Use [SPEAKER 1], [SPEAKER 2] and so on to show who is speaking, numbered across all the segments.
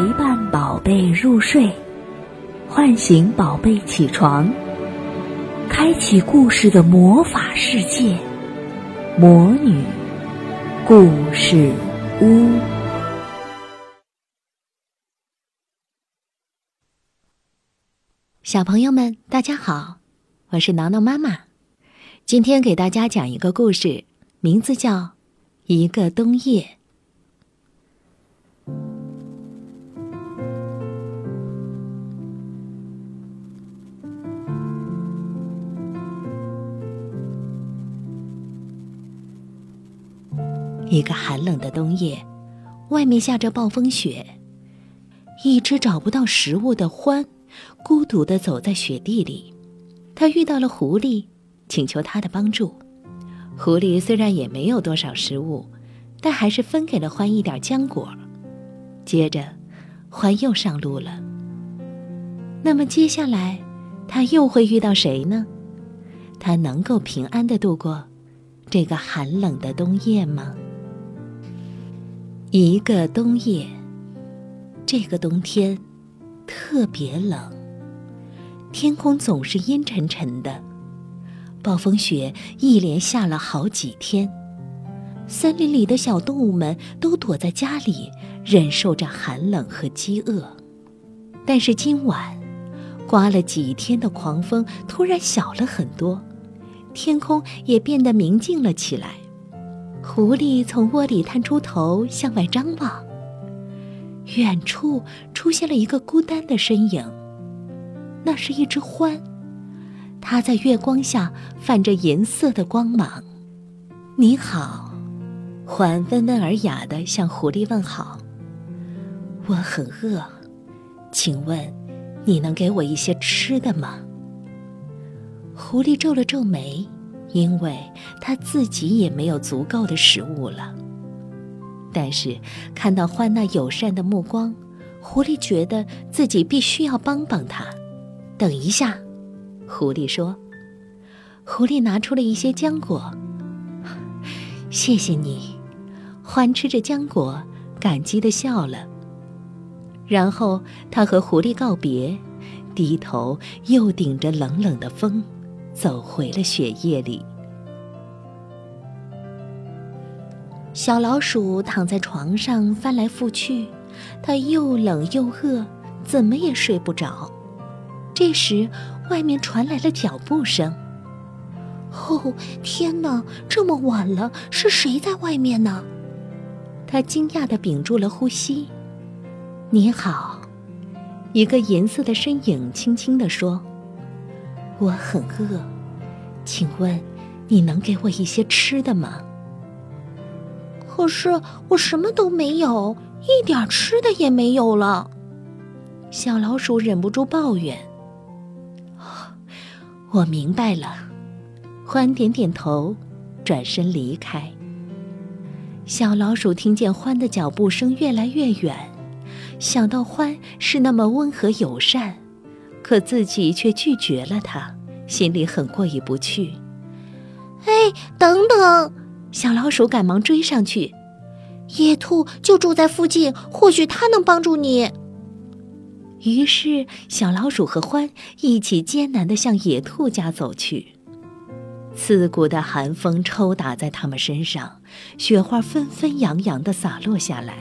[SPEAKER 1] 陪伴宝贝入睡，唤醒宝贝起床，开启故事的魔法世界——魔女故事屋。
[SPEAKER 2] 小朋友们，大家好，我是挠挠妈妈。今天给大家讲一个故事，名字叫《一个冬夜》。一个寒冷的冬夜，外面下着暴风雪。一只找不到食物的獾，孤独的走在雪地里。他遇到了狐狸，请求他的帮助。狐狸虽然也没有多少食物，但还是分给了獾一点浆果。接着，獾又上路了。那么接下来，他又会遇到谁呢？他能够平安的度过这个寒冷的冬夜吗？一个冬夜，这个冬天特别冷，天空总是阴沉沉的，暴风雪一连下了好几天，森林里的小动物们都躲在家里，忍受着寒冷和饥饿。但是今晚，刮了几天的狂风突然小了很多，天空也变得明净了起来。狐狸从窝里探出头，向外张望。远处出现了一个孤单的身影，那是一只獾，它在月光下泛着银色的光芒。“你好。”獾温文尔雅地向狐狸问好。“我很饿，请问你能给我一些吃的吗？”狐狸皱了皱眉。因为他自己也没有足够的食物了。但是看到獾那友善的目光，狐狸觉得自己必须要帮帮他。等一下，狐狸说。狐狸拿出了一些浆果。谢谢你，獾吃着浆果，感激的笑了。然后他和狐狸告别，低头又顶着冷冷的风。走回了雪夜里。小老鼠躺在床上翻来覆去，它又冷又饿，怎么也睡不着。这时，外面传来了脚步声。
[SPEAKER 3] 哦，天哪！这么晚了，是谁在外面呢？
[SPEAKER 2] 它惊讶的屏住了呼吸。你好，一个银色的身影轻轻地说。我很饿，请问你能给我一些吃的吗？
[SPEAKER 3] 可是我什么都没有，一点吃的也没有了。
[SPEAKER 2] 小老鼠忍不住抱怨。我明白了，獾点点头，转身离开。小老鼠听见獾的脚步声越来越远，想到獾是那么温和友善。可自己却拒绝了他，心里很过意不去。
[SPEAKER 3] 哎，等等！
[SPEAKER 2] 小老鼠赶忙追上去。
[SPEAKER 3] 野兔就住在附近，或许它能帮助你。
[SPEAKER 2] 于是，小老鼠和獾一起艰难地向野兔家走去。刺骨的寒风抽打在他们身上，雪花纷纷扬扬地洒落下来。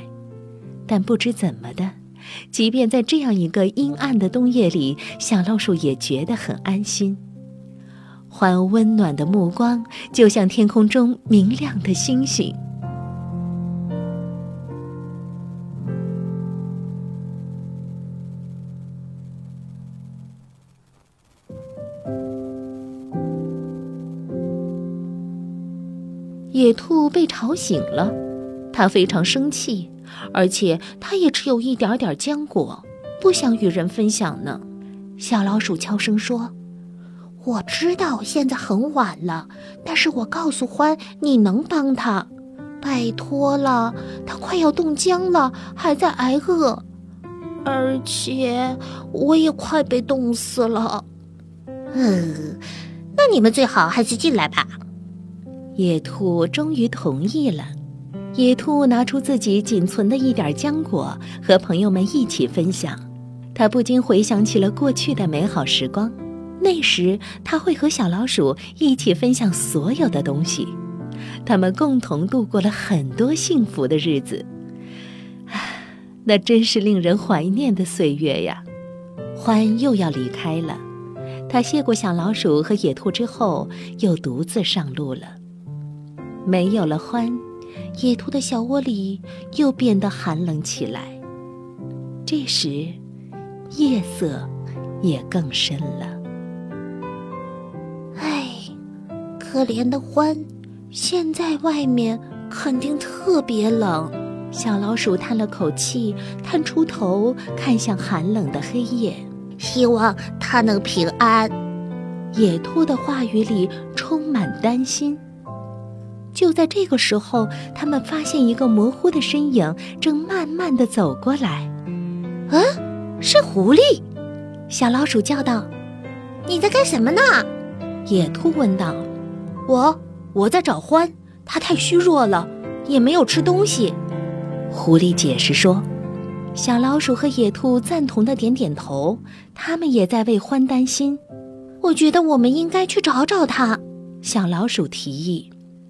[SPEAKER 2] 但不知怎么的。即便在这样一个阴暗的冬夜里，小老鼠也觉得很安心。獾温暖的目光就像天空中明亮的星星。野兔被吵醒了，它非常生气。而且他也只有一点点浆果，不想与人分享呢。
[SPEAKER 3] 小老鼠悄声说：“我知道现在很晚了，但是我告诉獾，你能帮他，拜托了。他快要冻僵了，还在挨饿，而且我也快被冻死了。”
[SPEAKER 4] 嗯，那你们最好还是进来吧。
[SPEAKER 2] 野兔终于同意了。野兔拿出自己仅存的一点浆果，和朋友们一起分享。他不禁回想起了过去的美好时光，那时他会和小老鼠一起分享所有的东西，他们共同度过了很多幸福的日子。唉，那真是令人怀念的岁月呀！欢又要离开了，他谢过小老鼠和野兔之后，又独自上路了。没有了欢。野兔的小窝里又变得寒冷起来。这时，夜色也更深了。
[SPEAKER 3] 唉，可怜的欢，现在外面肯定特别冷。
[SPEAKER 2] 小老鼠叹了口气，探出头看向寒冷的黑夜，
[SPEAKER 4] 希望它能平安。
[SPEAKER 2] 野兔的话语里充满担心。就在这个时候，他们发现一个模糊的身影正慢慢的走过来。
[SPEAKER 3] 嗯，是狐狸！小老鼠叫道：“
[SPEAKER 4] 你在干什么呢？”
[SPEAKER 2] 野兔问道。
[SPEAKER 3] “我，我在找欢，它太虚弱了，也没有吃东西。”
[SPEAKER 2] 狐狸解释说。小老鼠和野兔赞同的点点头，他们也在为欢担心。
[SPEAKER 3] 我觉得我们应该去找找它。
[SPEAKER 2] 小老鼠提议。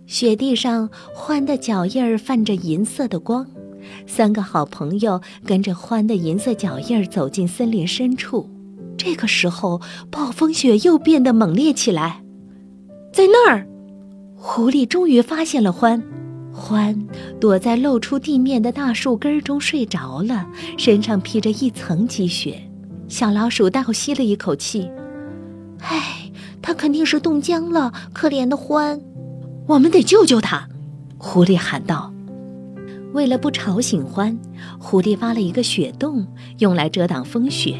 [SPEAKER 2] 雪地上，欢的脚印儿泛着银色的光。三个好朋友跟着欢的银色脚印儿走进森林深处。这个时候，暴风雪又变得猛烈起来。
[SPEAKER 3] 在那儿，
[SPEAKER 2] 狐狸终于发现了欢。欢躲在露出地面的大树根中睡着了，身上披着一层积雪。小老鼠倒吸了一口气：“
[SPEAKER 3] 唉，它肯定是冻僵了，可怜的欢。”
[SPEAKER 2] 我们得救救他，狐狸喊道。为了不吵醒欢，狐狸挖了一个雪洞，用来遮挡风雪。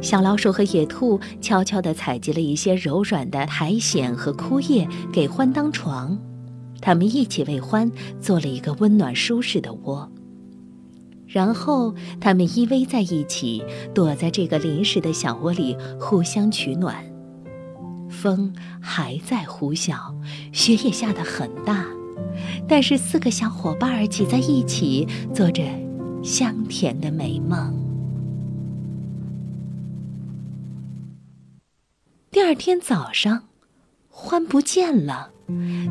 [SPEAKER 2] 小老鼠和野兔悄悄地采集了一些柔软的苔藓和枯叶，给欢当床。他们一起为欢做了一个温暖舒适的窝。然后，他们依偎在一起，躲在这个临时的小窝里，互相取暖。风还在呼啸，雪也下得很大，但是四个小伙伴挤在一起，做着香甜的美梦。第二天早上，欢不见了，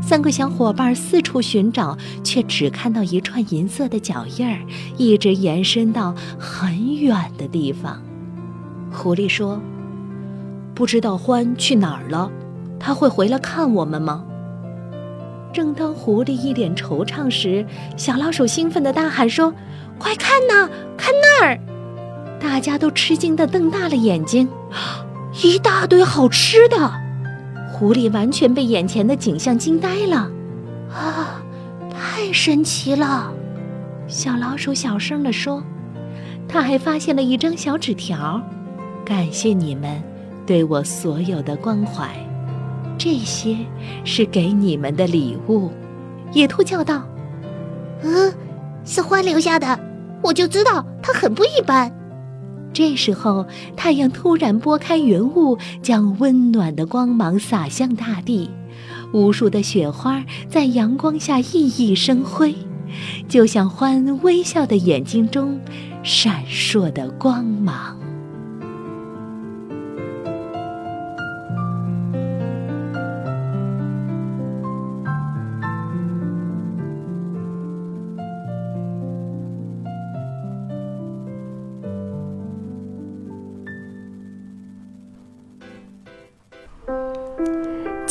[SPEAKER 2] 三个小伙伴四处寻找，却只看到一串银色的脚印儿，一直延伸到很远的地方。狐狸说。不知道欢去哪儿了，他会回来看我们吗？正当狐狸一脸惆怅时，小老鼠兴奋地大喊说：“快看呐，看那儿！”大家都吃惊地瞪大了眼睛，一大堆好吃的！狐狸完全被眼前的景象惊呆了。
[SPEAKER 3] 啊，太神奇了！
[SPEAKER 2] 小老鼠小声地说：“他还发现了一张小纸条，感谢你们。”对我所有的关怀，这些是给你们的礼物。”野兔叫道。
[SPEAKER 4] “嗯，是欢留下的，我就知道它很不一般。”
[SPEAKER 2] 这时候，太阳突然拨开云雾，将温暖的光芒洒向大地，无数的雪花在阳光下熠熠生辉，就像欢微笑的眼睛中闪烁的光芒。